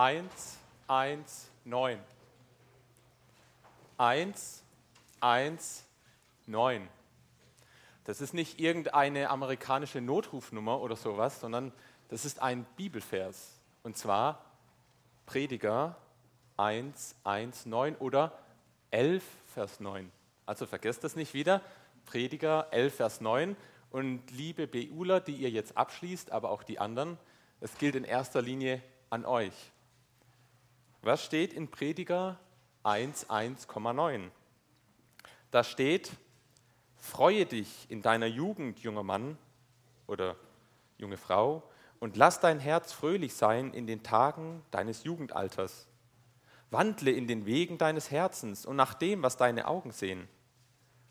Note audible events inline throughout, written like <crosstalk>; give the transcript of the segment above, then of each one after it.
1, 1, 9. 1, 1, 9. Das ist nicht irgendeine amerikanische Notrufnummer oder sowas, sondern das ist ein Bibelvers. Und zwar Prediger 1, 1, 9 oder 11, Vers 9. Also vergesst das nicht wieder. Prediger 11, Vers 9. Und liebe Beuler, die ihr jetzt abschließt, aber auch die anderen, es gilt in erster Linie an euch. Was steht in Prediger 1, 1,9? Da steht, freue dich in deiner Jugend, junger Mann oder junge Frau, und lass dein Herz fröhlich sein in den Tagen deines Jugendalters. Wandle in den Wegen deines Herzens und nach dem, was deine Augen sehen.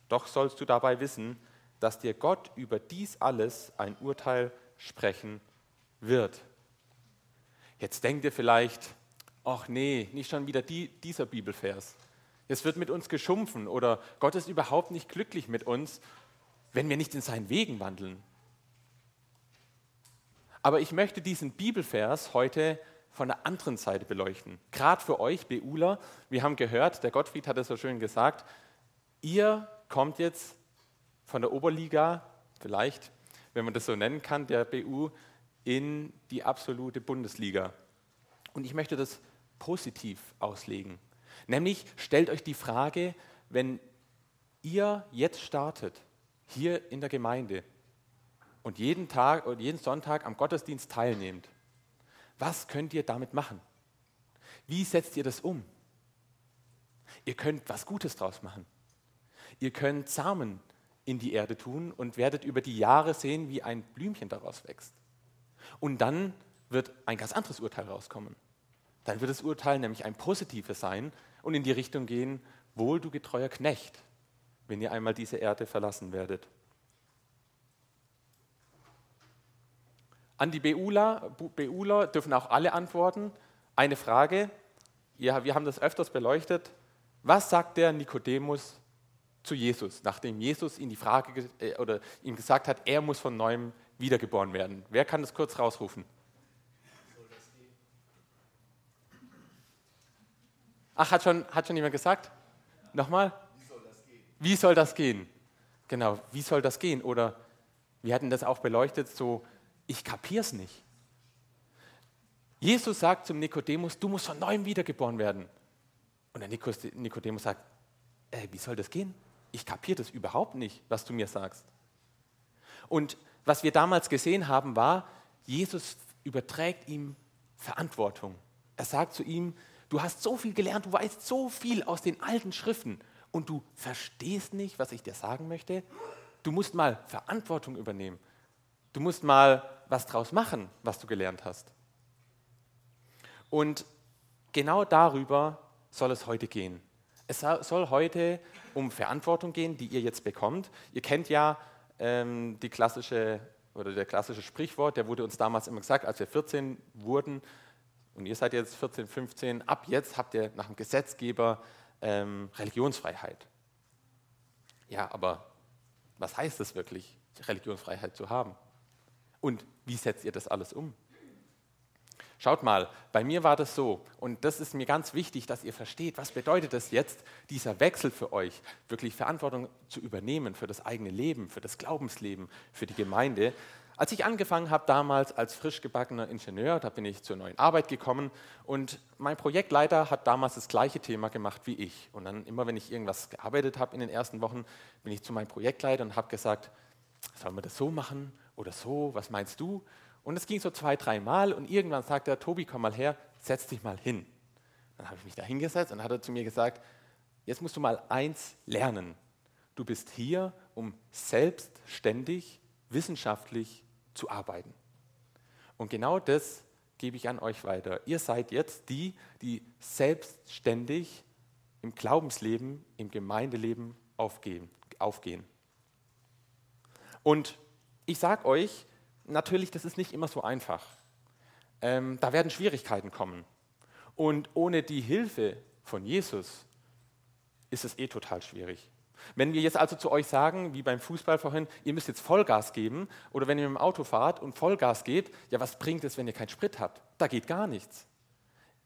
Doch sollst du dabei wissen, dass dir Gott über dies alles ein Urteil sprechen wird. Jetzt denkt ihr vielleicht, ach nee, nicht schon wieder die, dieser Bibelvers. Es wird mit uns geschumpfen oder Gott ist überhaupt nicht glücklich mit uns, wenn wir nicht in seinen Wegen wandeln. Aber ich möchte diesen Bibelvers heute von der anderen Seite beleuchten. Gerade für euch, Beuler, wir haben gehört, der Gottfried hat es so schön gesagt, ihr kommt jetzt von der Oberliga, vielleicht, wenn man das so nennen kann, der BU, in die absolute Bundesliga. Und ich möchte das positiv auslegen. Nämlich stellt euch die Frage, wenn ihr jetzt startet, hier in der Gemeinde und jeden Tag und jeden Sonntag am Gottesdienst teilnehmt, was könnt ihr damit machen? Wie setzt ihr das um? Ihr könnt was Gutes draus machen. Ihr könnt Samen in die Erde tun und werdet über die Jahre sehen, wie ein Blümchen daraus wächst. Und dann wird ein ganz anderes Urteil rauskommen. Dann wird das Urteil nämlich ein positives sein und in die Richtung gehen, wohl du getreuer Knecht, wenn ihr einmal diese Erde verlassen werdet. An die Beuler, Beuler dürfen auch alle antworten. Eine Frage, ja, wir haben das öfters beleuchtet. Was sagt der Nikodemus zu Jesus, nachdem Jesus ihm die Frage äh, oder ihm gesagt hat, er muss von neuem wiedergeboren werden? Wer kann das kurz rausrufen? Ach, hat schon, hat schon jemand gesagt? Nochmal? Wie soll das gehen? Wie soll das gehen? Genau, wie soll das gehen? Oder wir hatten das auch beleuchtet, so ich kapiere es nicht. Jesus sagt zum Nikodemus, du musst von neuem wiedergeboren werden. Und der Nikodemus sagt, ey, wie soll das gehen? Ich kapiere das überhaupt nicht, was du mir sagst. Und was wir damals gesehen haben, war, Jesus überträgt ihm Verantwortung. Er sagt zu ihm, du hast so viel gelernt, du weißt so viel aus den alten Schriften und du verstehst nicht, was ich dir sagen möchte. Du musst mal Verantwortung übernehmen. Du musst mal was draus machen, was du gelernt hast. Und genau darüber soll es heute gehen. Es soll heute um Verantwortung gehen, die ihr jetzt bekommt. Ihr kennt ja ähm, die klassische oder der klassische Sprichwort, der wurde uns damals immer gesagt, als wir 14 wurden und ihr seid jetzt 14, 15, ab jetzt habt ihr nach dem Gesetzgeber ähm, Religionsfreiheit. Ja, aber was heißt es wirklich, Religionsfreiheit zu haben? Und wie setzt ihr das alles um? Schaut mal, bei mir war das so, und das ist mir ganz wichtig, dass ihr versteht, was bedeutet es jetzt, dieser Wechsel für euch, wirklich Verantwortung zu übernehmen für das eigene Leben, für das Glaubensleben, für die Gemeinde. Als ich angefangen habe damals als frisch gebackener Ingenieur, da bin ich zur neuen Arbeit gekommen und mein Projektleiter hat damals das gleiche Thema gemacht wie ich. Und dann immer, wenn ich irgendwas gearbeitet habe in den ersten Wochen, bin ich zu meinem Projektleiter und habe gesagt, sollen wir das so machen oder so, was meinst du? Und es ging so zwei, drei Mal und irgendwann sagte er, Tobi, komm mal her, setz dich mal hin. Dann habe ich mich da hingesetzt und hat er zu mir gesagt, jetzt musst du mal eins lernen. Du bist hier, um selbstständig, wissenschaftlich zu arbeiten. Und genau das gebe ich an euch weiter. Ihr seid jetzt die, die selbstständig im Glaubensleben, im Gemeindeleben aufgehen. aufgehen. Und ich sage euch, natürlich, das ist nicht immer so einfach. Ähm, da werden Schwierigkeiten kommen. Und ohne die Hilfe von Jesus ist es eh total schwierig. Wenn wir jetzt also zu euch sagen, wie beim Fußball vorhin, ihr müsst jetzt Vollgas geben, oder wenn ihr mit dem Auto fahrt und Vollgas geht, ja, was bringt es, wenn ihr keinen Sprit habt? Da geht gar nichts.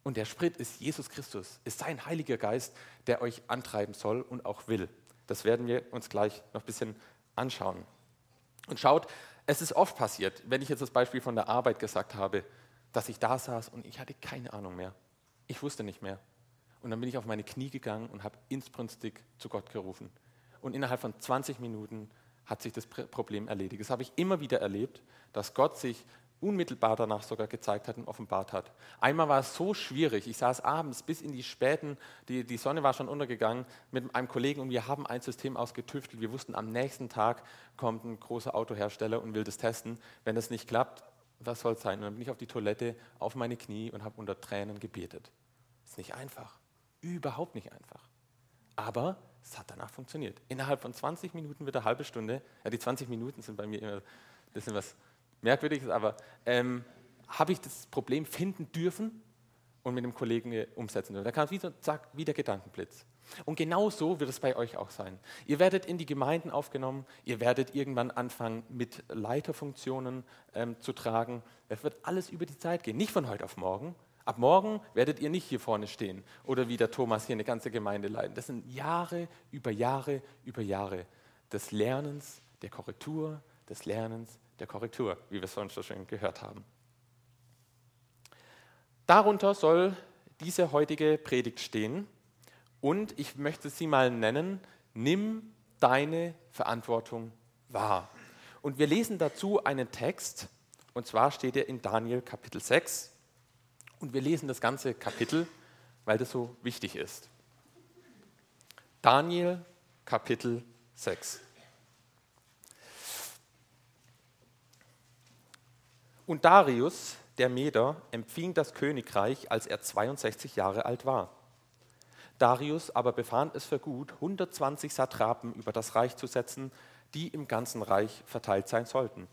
Und der Sprit ist Jesus Christus, ist sein Heiliger Geist, der euch antreiben soll und auch will. Das werden wir uns gleich noch ein bisschen anschauen. Und schaut, es ist oft passiert, wenn ich jetzt das Beispiel von der Arbeit gesagt habe, dass ich da saß und ich hatte keine Ahnung mehr. Ich wusste nicht mehr. Und dann bin ich auf meine Knie gegangen und habe insbrünstig zu Gott gerufen. Und innerhalb von 20 Minuten hat sich das Problem erledigt. Das habe ich immer wieder erlebt, dass Gott sich unmittelbar danach sogar gezeigt hat und offenbart hat. Einmal war es so schwierig, ich saß abends bis in die späten, die, die Sonne war schon untergegangen, mit einem Kollegen und wir haben ein System ausgetüftelt. Wir wussten, am nächsten Tag kommt ein großer Autohersteller und will das testen. Wenn das nicht klappt, was soll es sein? Und dann bin ich auf die Toilette, auf meine Knie und habe unter Tränen gebetet. Ist nicht einfach, überhaupt nicht einfach. Aber es hat danach funktioniert. Innerhalb von 20 Minuten wird eine halbe Stunde, ja die 20 Minuten sind bei mir immer ein bisschen was Merkwürdiges, aber ähm, habe ich das Problem finden dürfen und mit dem Kollegen umsetzen dürfen. Da kam wie so, zack, wie der Gedankenblitz. Und genau so wird es bei euch auch sein. Ihr werdet in die Gemeinden aufgenommen, ihr werdet irgendwann anfangen, mit Leiterfunktionen ähm, zu tragen. Es wird alles über die Zeit gehen, nicht von heute auf morgen. Ab morgen werdet ihr nicht hier vorne stehen oder wie der Thomas hier eine ganze Gemeinde leiten. Das sind Jahre über Jahre über Jahre des Lernens, der Korrektur, des Lernens, der Korrektur, wie wir es sonst so schön gehört haben. Darunter soll diese heutige Predigt stehen und ich möchte sie mal nennen, nimm deine Verantwortung wahr. Und wir lesen dazu einen Text, und zwar steht er in Daniel Kapitel 6. Und wir lesen das ganze Kapitel, weil das so wichtig ist. Daniel Kapitel 6. Und Darius, der Meder, empfing das Königreich, als er 62 Jahre alt war. Darius aber befand es für gut, 120 Satrapen über das Reich zu setzen, die im ganzen Reich verteilt sein sollten.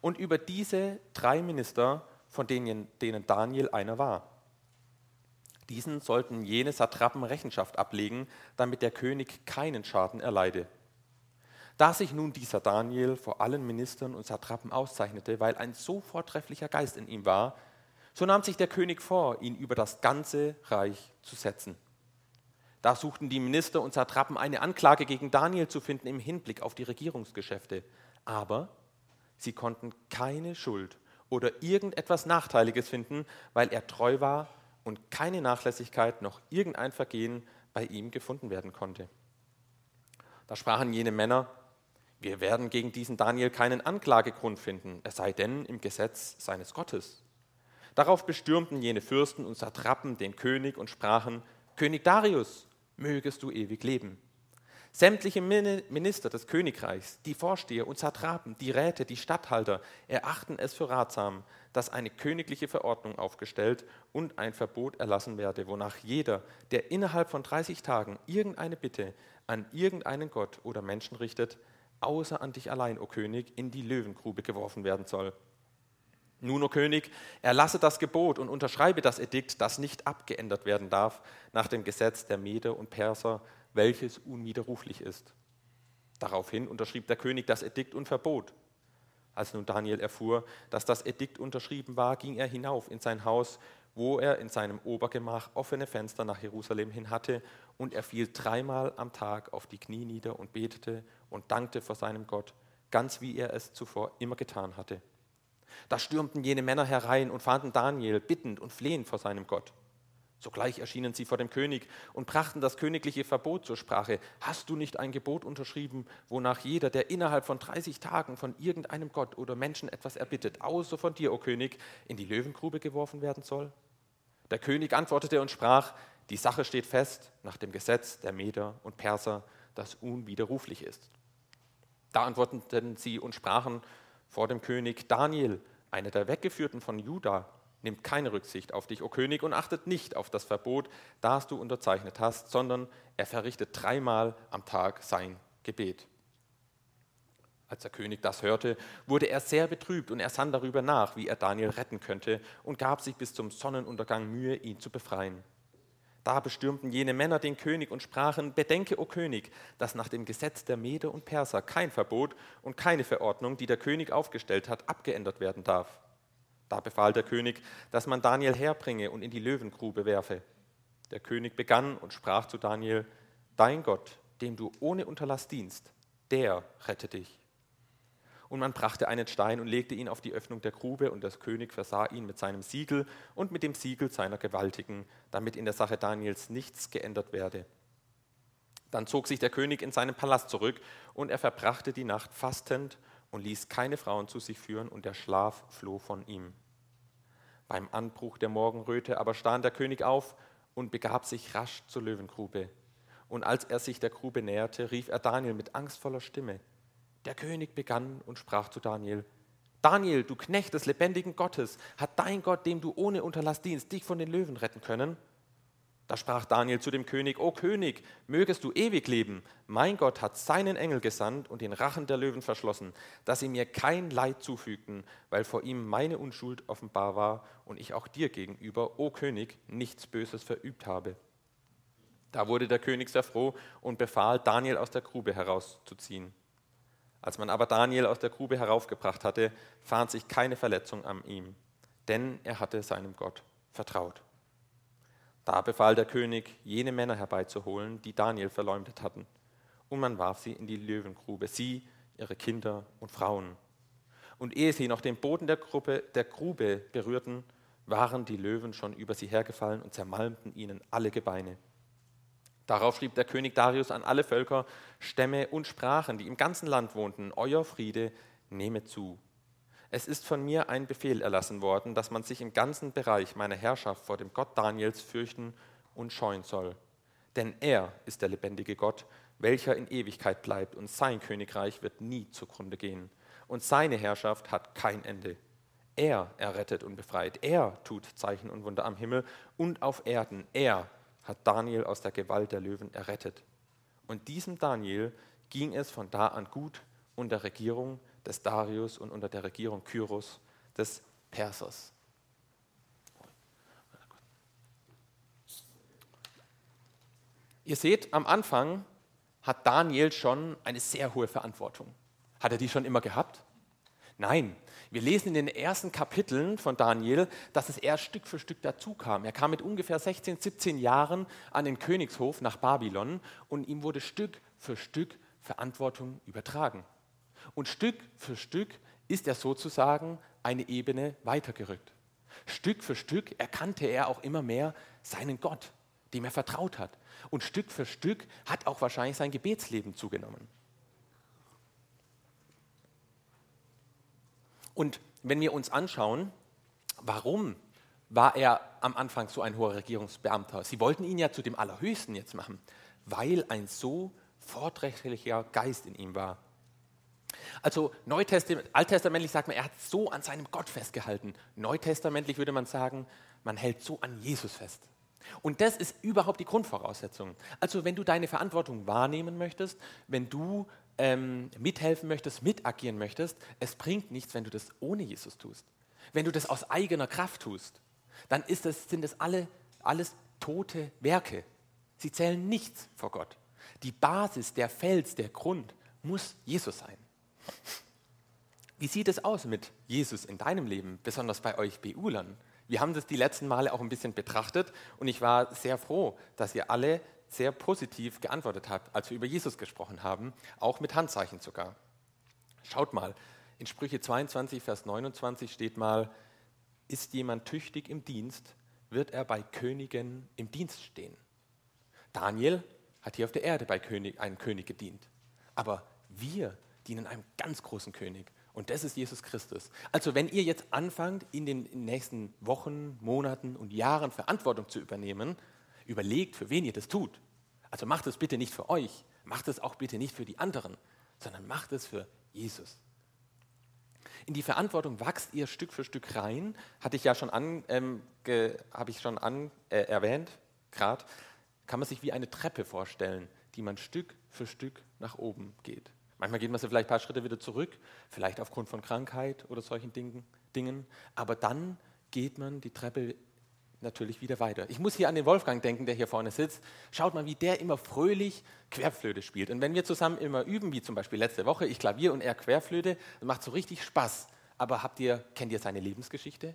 Und über diese drei Minister, von denen, denen Daniel einer war. Diesen sollten jene Satrapen Rechenschaft ablegen, damit der König keinen Schaden erleide. Da sich nun dieser Daniel vor allen Ministern und Satrapen auszeichnete, weil ein so vortrefflicher Geist in ihm war, so nahm sich der König vor, ihn über das ganze Reich zu setzen. Da suchten die Minister und Satrapen eine Anklage gegen Daniel zu finden im Hinblick auf die Regierungsgeschäfte. Aber sie konnten keine Schuld oder irgendetwas Nachteiliges finden, weil er treu war und keine Nachlässigkeit noch irgendein Vergehen bei ihm gefunden werden konnte. Da sprachen jene Männer, wir werden gegen diesen Daniel keinen Anklagegrund finden, es sei denn im Gesetz seines Gottes. Darauf bestürmten jene Fürsten und Satrapen den König und sprachen, König Darius, mögest du ewig leben. Sämtliche Minister des Königreichs, die Vorsteher und Satrapen, die Räte, die Statthalter erachten es für ratsam, dass eine königliche Verordnung aufgestellt und ein Verbot erlassen werde, wonach jeder, der innerhalb von 30 Tagen irgendeine Bitte an irgendeinen Gott oder Menschen richtet, außer an dich allein, o König, in die Löwengrube geworfen werden soll. Nun, o König, erlasse das Gebot und unterschreibe das Edikt, das nicht abgeändert werden darf nach dem Gesetz der Meder und Perser, welches unwiderruflich ist. Daraufhin unterschrieb der König das Edikt und verbot. Als nun Daniel erfuhr, dass das Edikt unterschrieben war, ging er hinauf in sein Haus, wo er in seinem Obergemach offene Fenster nach Jerusalem hin hatte, und er fiel dreimal am Tag auf die Knie nieder und betete und dankte vor seinem Gott, ganz wie er es zuvor immer getan hatte. Da stürmten jene Männer herein und fanden Daniel bittend und flehend vor seinem Gott. Sogleich erschienen sie vor dem König und brachten das königliche Verbot zur Sprache. Hast du nicht ein Gebot unterschrieben, wonach jeder, der innerhalb von 30 Tagen von irgendeinem Gott oder Menschen etwas erbittet, außer von dir, o König, in die Löwengrube geworfen werden soll? Der König antwortete und sprach, die Sache steht fest nach dem Gesetz der Meder und Perser, das unwiderruflich ist. Da antworteten sie und sprachen vor dem König, Daniel, einer der Weggeführten von Juda, nimmt keine Rücksicht auf dich, o König, und achtet nicht auf das Verbot, das du unterzeichnet hast, sondern er verrichtet dreimal am Tag sein Gebet. Als der König das hörte, wurde er sehr betrübt und er sann darüber nach, wie er Daniel retten könnte und gab sich bis zum Sonnenuntergang Mühe, ihn zu befreien. Da bestürmten jene Männer den König und sprachen, Bedenke, o König, dass nach dem Gesetz der Mede und Perser kein Verbot und keine Verordnung, die der König aufgestellt hat, abgeändert werden darf. Da befahl der König, dass man Daniel herbringe und in die Löwengrube werfe. Der König begann und sprach zu Daniel, Dein Gott, dem du ohne Unterlass dienst, der rette dich. Und man brachte einen Stein und legte ihn auf die Öffnung der Grube, und der König versah ihn mit seinem Siegel und mit dem Siegel seiner Gewaltigen, damit in der Sache Daniels nichts geändert werde. Dann zog sich der König in seinen Palast zurück, und er verbrachte die Nacht fastend und ließ keine Frauen zu sich führen, und der Schlaf floh von ihm. Beim Anbruch der Morgenröte aber stand der König auf und begab sich rasch zur Löwengrube. Und als er sich der Grube näherte, rief er Daniel mit angstvoller Stimme. Der König begann und sprach zu Daniel, Daniel, du Knecht des lebendigen Gottes, hat dein Gott, dem du ohne Unterlass dienst, dich von den Löwen retten können? Da sprach Daniel zu dem König, O König, mögest du ewig leben. Mein Gott hat seinen Engel gesandt und den Rachen der Löwen verschlossen, dass sie mir kein Leid zufügten, weil vor ihm meine Unschuld offenbar war und ich auch dir gegenüber, o König, nichts Böses verübt habe. Da wurde der König sehr froh und befahl, Daniel aus der Grube herauszuziehen. Als man aber Daniel aus der Grube heraufgebracht hatte, fand sich keine Verletzung an ihm, denn er hatte seinem Gott vertraut. Da befahl der König, jene Männer herbeizuholen, die Daniel verleumdet hatten. Und man warf sie in die Löwengrube, sie, ihre Kinder und Frauen. Und ehe sie noch den Boden der, Gruppe, der Grube berührten, waren die Löwen schon über sie hergefallen und zermalmten ihnen alle Gebeine. Darauf schrieb der König Darius an alle Völker, Stämme und Sprachen, die im ganzen Land wohnten, Euer Friede nehme zu. Es ist von mir ein Befehl erlassen worden, dass man sich im ganzen Bereich meiner Herrschaft vor dem Gott Daniels fürchten und scheuen soll. Denn er ist der lebendige Gott, welcher in Ewigkeit bleibt, und sein Königreich wird nie zugrunde gehen. Und seine Herrschaft hat kein Ende. Er errettet und befreit. Er tut Zeichen und Wunder am Himmel und auf Erden. Er hat Daniel aus der Gewalt der Löwen errettet. Und diesem Daniel ging es von da an gut unter Regierung des Darius und unter der Regierung Kyros des Persers. Ihr seht, am Anfang hat Daniel schon eine sehr hohe Verantwortung. Hat er die schon immer gehabt? Nein, wir lesen in den ersten Kapiteln von Daniel, dass es erst Stück für Stück dazu kam. Er kam mit ungefähr 16, 17 Jahren an den Königshof nach Babylon und ihm wurde Stück für Stück Verantwortung übertragen. Und Stück für Stück ist er sozusagen eine Ebene weitergerückt. Stück für Stück erkannte er auch immer mehr seinen Gott, dem er vertraut hat. Und Stück für Stück hat auch wahrscheinlich sein Gebetsleben zugenommen. Und wenn wir uns anschauen, warum war er am Anfang so ein hoher Regierungsbeamter? Sie wollten ihn ja zu dem Allerhöchsten jetzt machen, weil ein so vorträglicher Geist in ihm war. Also Neutestamentlich, alttestamentlich sagt man, er hat so an seinem Gott festgehalten. Neutestamentlich würde man sagen, man hält so an Jesus fest. Und das ist überhaupt die Grundvoraussetzung. Also wenn du deine Verantwortung wahrnehmen möchtest, wenn du ähm, mithelfen möchtest, mitagieren möchtest, es bringt nichts, wenn du das ohne Jesus tust. Wenn du das aus eigener Kraft tust, dann das, sind das alle, alles tote Werke. Sie zählen nichts vor Gott. Die Basis, der Fels, der Grund muss Jesus sein. Wie sieht es aus mit Jesus in deinem Leben, besonders bei euch BUlern? Wir haben das die letzten Male auch ein bisschen betrachtet und ich war sehr froh, dass ihr alle sehr positiv geantwortet habt, als wir über Jesus gesprochen haben, auch mit Handzeichen sogar. Schaut mal, in Sprüche 22, Vers 29 steht mal, ist jemand tüchtig im Dienst, wird er bei Königen im Dienst stehen. Daniel hat hier auf der Erde bei König, einem König gedient. Aber wir dienen einem ganz großen König. Und das ist Jesus Christus. Also wenn ihr jetzt anfangt, in den nächsten Wochen, Monaten und Jahren Verantwortung zu übernehmen, überlegt, für wen ihr das tut. Also macht es bitte nicht für euch, macht es auch bitte nicht für die anderen, sondern macht es für Jesus. In die Verantwortung wachst ihr Stück für Stück rein, hatte ich ja schon an, ähm, habe ich schon an, äh, erwähnt, gerade, kann man sich wie eine Treppe vorstellen, die man Stück für Stück nach oben geht. Manchmal geht man so vielleicht ein paar Schritte wieder zurück, vielleicht aufgrund von Krankheit oder solchen Dingen, aber dann geht man die Treppe natürlich wieder weiter. Ich muss hier an den Wolfgang denken, der hier vorne sitzt. Schaut mal, wie der immer fröhlich Querflöte spielt. Und wenn wir zusammen immer üben, wie zum Beispiel letzte Woche, ich Klavier und er Querflöte, macht so richtig Spaß. aber habt ihr, kennt ihr seine Lebensgeschichte?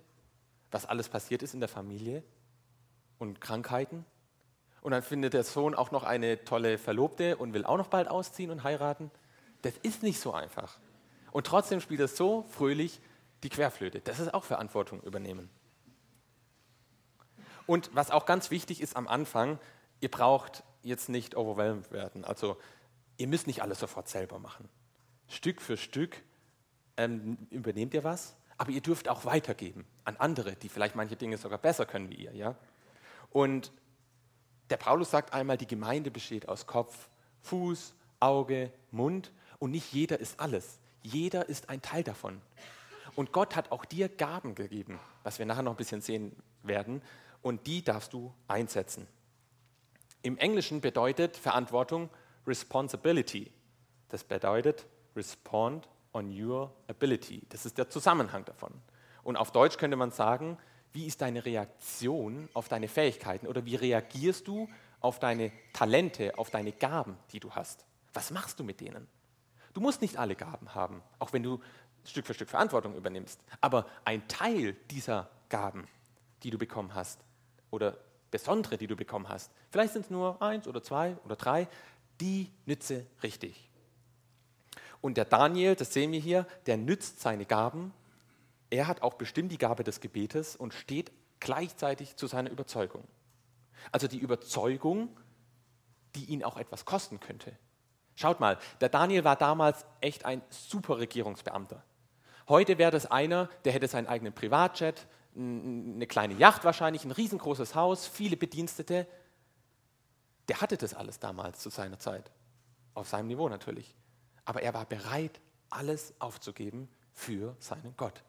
Was alles passiert ist in der Familie und Krankheiten? Und dann findet der Sohn auch noch eine tolle Verlobte und will auch noch bald ausziehen und heiraten. Das ist nicht so einfach. Und trotzdem spielt er so fröhlich die Querflöte. Das ist auch Verantwortung übernehmen. Und was auch ganz wichtig ist am Anfang, ihr braucht jetzt nicht overwhelmed werden. Also ihr müsst nicht alles sofort selber machen. Stück für Stück ähm, übernehmt ihr was, aber ihr dürft auch weitergeben an andere, die vielleicht manche Dinge sogar besser können wie ihr. Ja? Und der Paulus sagt einmal, die Gemeinde besteht aus Kopf, Fuß, Auge, Mund und nicht jeder ist alles. Jeder ist ein Teil davon. Und Gott hat auch dir Gaben gegeben, was wir nachher noch ein bisschen sehen werden, und die darfst du einsetzen. Im Englischen bedeutet Verantwortung Responsibility. Das bedeutet Respond on your ability. Das ist der Zusammenhang davon. Und auf Deutsch könnte man sagen, wie ist deine Reaktion auf deine Fähigkeiten oder wie reagierst du auf deine Talente, auf deine Gaben, die du hast? Was machst du mit denen? Du musst nicht alle Gaben haben, auch wenn du Stück für Stück Verantwortung übernimmst. Aber ein Teil dieser Gaben, die du bekommen hast, oder besondere, die du bekommen hast, vielleicht sind es nur eins oder zwei oder drei, die nütze richtig. Und der Daniel, das sehen wir hier, der nützt seine Gaben. Er hat auch bestimmt die Gabe des Gebetes und steht gleichzeitig zu seiner Überzeugung. Also die Überzeugung, die ihn auch etwas kosten könnte. Schaut mal, der Daniel war damals echt ein super Regierungsbeamter. Heute wäre das einer, der hätte seinen eigenen Privatjet, eine kleine Yacht wahrscheinlich, ein riesengroßes Haus, viele Bedienstete. Der hatte das alles damals zu seiner Zeit. Auf seinem Niveau natürlich. Aber er war bereit, alles aufzugeben für seinen Gott.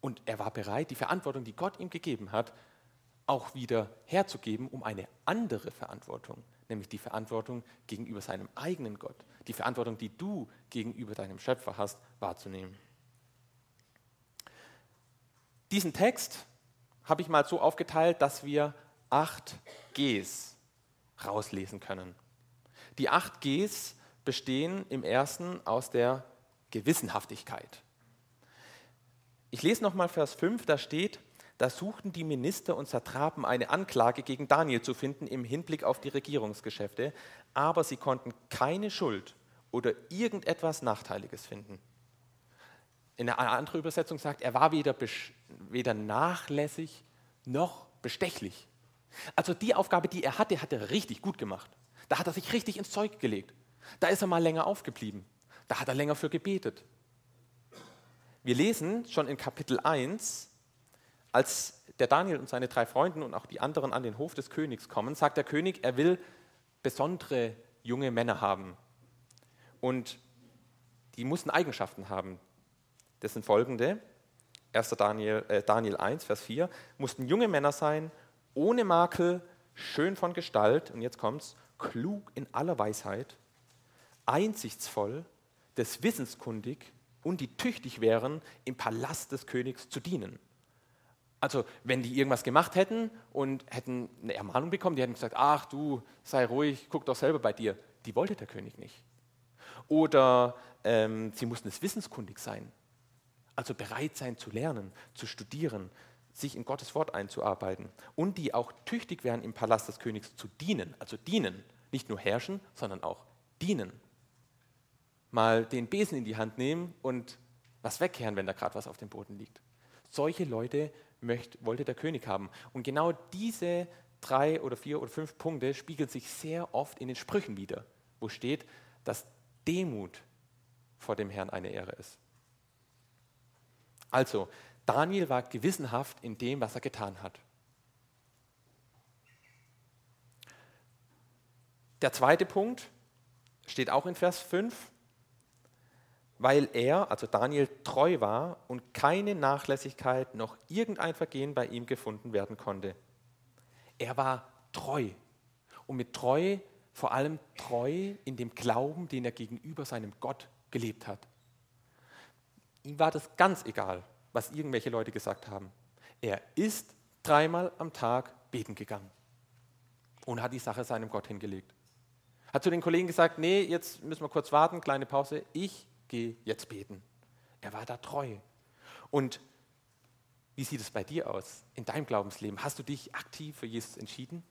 Und er war bereit, die Verantwortung, die Gott ihm gegeben hat, auch wieder herzugeben, um eine andere Verantwortung, nämlich die Verantwortung gegenüber seinem eigenen Gott, die Verantwortung, die du gegenüber deinem Schöpfer hast, wahrzunehmen. Diesen Text habe ich mal so aufgeteilt, dass wir acht Gs rauslesen können. Die acht Gs bestehen im ersten aus der Gewissenhaftigkeit. Ich lese nochmal Vers 5, da steht, da suchten die Minister und Satrapen eine Anklage gegen Daniel zu finden im Hinblick auf die Regierungsgeschäfte, aber sie konnten keine Schuld oder irgendetwas Nachteiliges finden. In einer anderen Übersetzung sagt, er war weder, weder nachlässig noch bestechlich. Also die Aufgabe, die er hatte, hat er richtig gut gemacht. Da hat er sich richtig ins Zeug gelegt. Da ist er mal länger aufgeblieben. Da hat er länger für gebetet. Wir lesen schon in Kapitel 1, als der Daniel und seine drei Freunde und auch die anderen an den Hof des Königs kommen, sagt der König, er will besondere junge Männer haben. Und die mussten Eigenschaften haben. Das sind folgende. 1. Daniel, äh, Daniel 1, Vers 4. Mussten junge Männer sein, ohne Makel, schön von Gestalt, und jetzt kommt's, klug in aller Weisheit, einsichtsvoll, des Wissens kundig und die tüchtig wären, im Palast des Königs zu dienen. Also, wenn die irgendwas gemacht hätten und hätten eine Ermahnung bekommen, die hätten gesagt: Ach du, sei ruhig, guck doch selber bei dir. Die wollte der König nicht. Oder ähm, sie mussten des Wissenskundig sein. Also bereit sein zu lernen, zu studieren, sich in Gottes Wort einzuarbeiten und die auch tüchtig wären, im Palast des Königs zu dienen, also dienen, nicht nur herrschen, sondern auch dienen. Mal den Besen in die Hand nehmen und was wegkehren, wenn da gerade was auf dem Boden liegt. Solche Leute möchte, wollte der König haben. Und genau diese drei oder vier oder fünf Punkte spiegeln sich sehr oft in den Sprüchen wieder, wo steht, dass Demut vor dem Herrn eine Ehre ist. Also, Daniel war gewissenhaft in dem, was er getan hat. Der zweite Punkt steht auch in Vers 5, weil er, also Daniel, treu war und keine Nachlässigkeit noch irgendein Vergehen bei ihm gefunden werden konnte. Er war treu und mit treu vor allem treu in dem Glauben, den er gegenüber seinem Gott gelebt hat. Ihm war das ganz egal, was irgendwelche Leute gesagt haben. Er ist dreimal am Tag beten gegangen und hat die Sache seinem Gott hingelegt. Hat zu den Kollegen gesagt, nee, jetzt müssen wir kurz warten, kleine Pause, ich gehe jetzt beten. Er war da treu. Und wie sieht es bei dir aus in deinem Glaubensleben? Hast du dich aktiv für Jesus entschieden?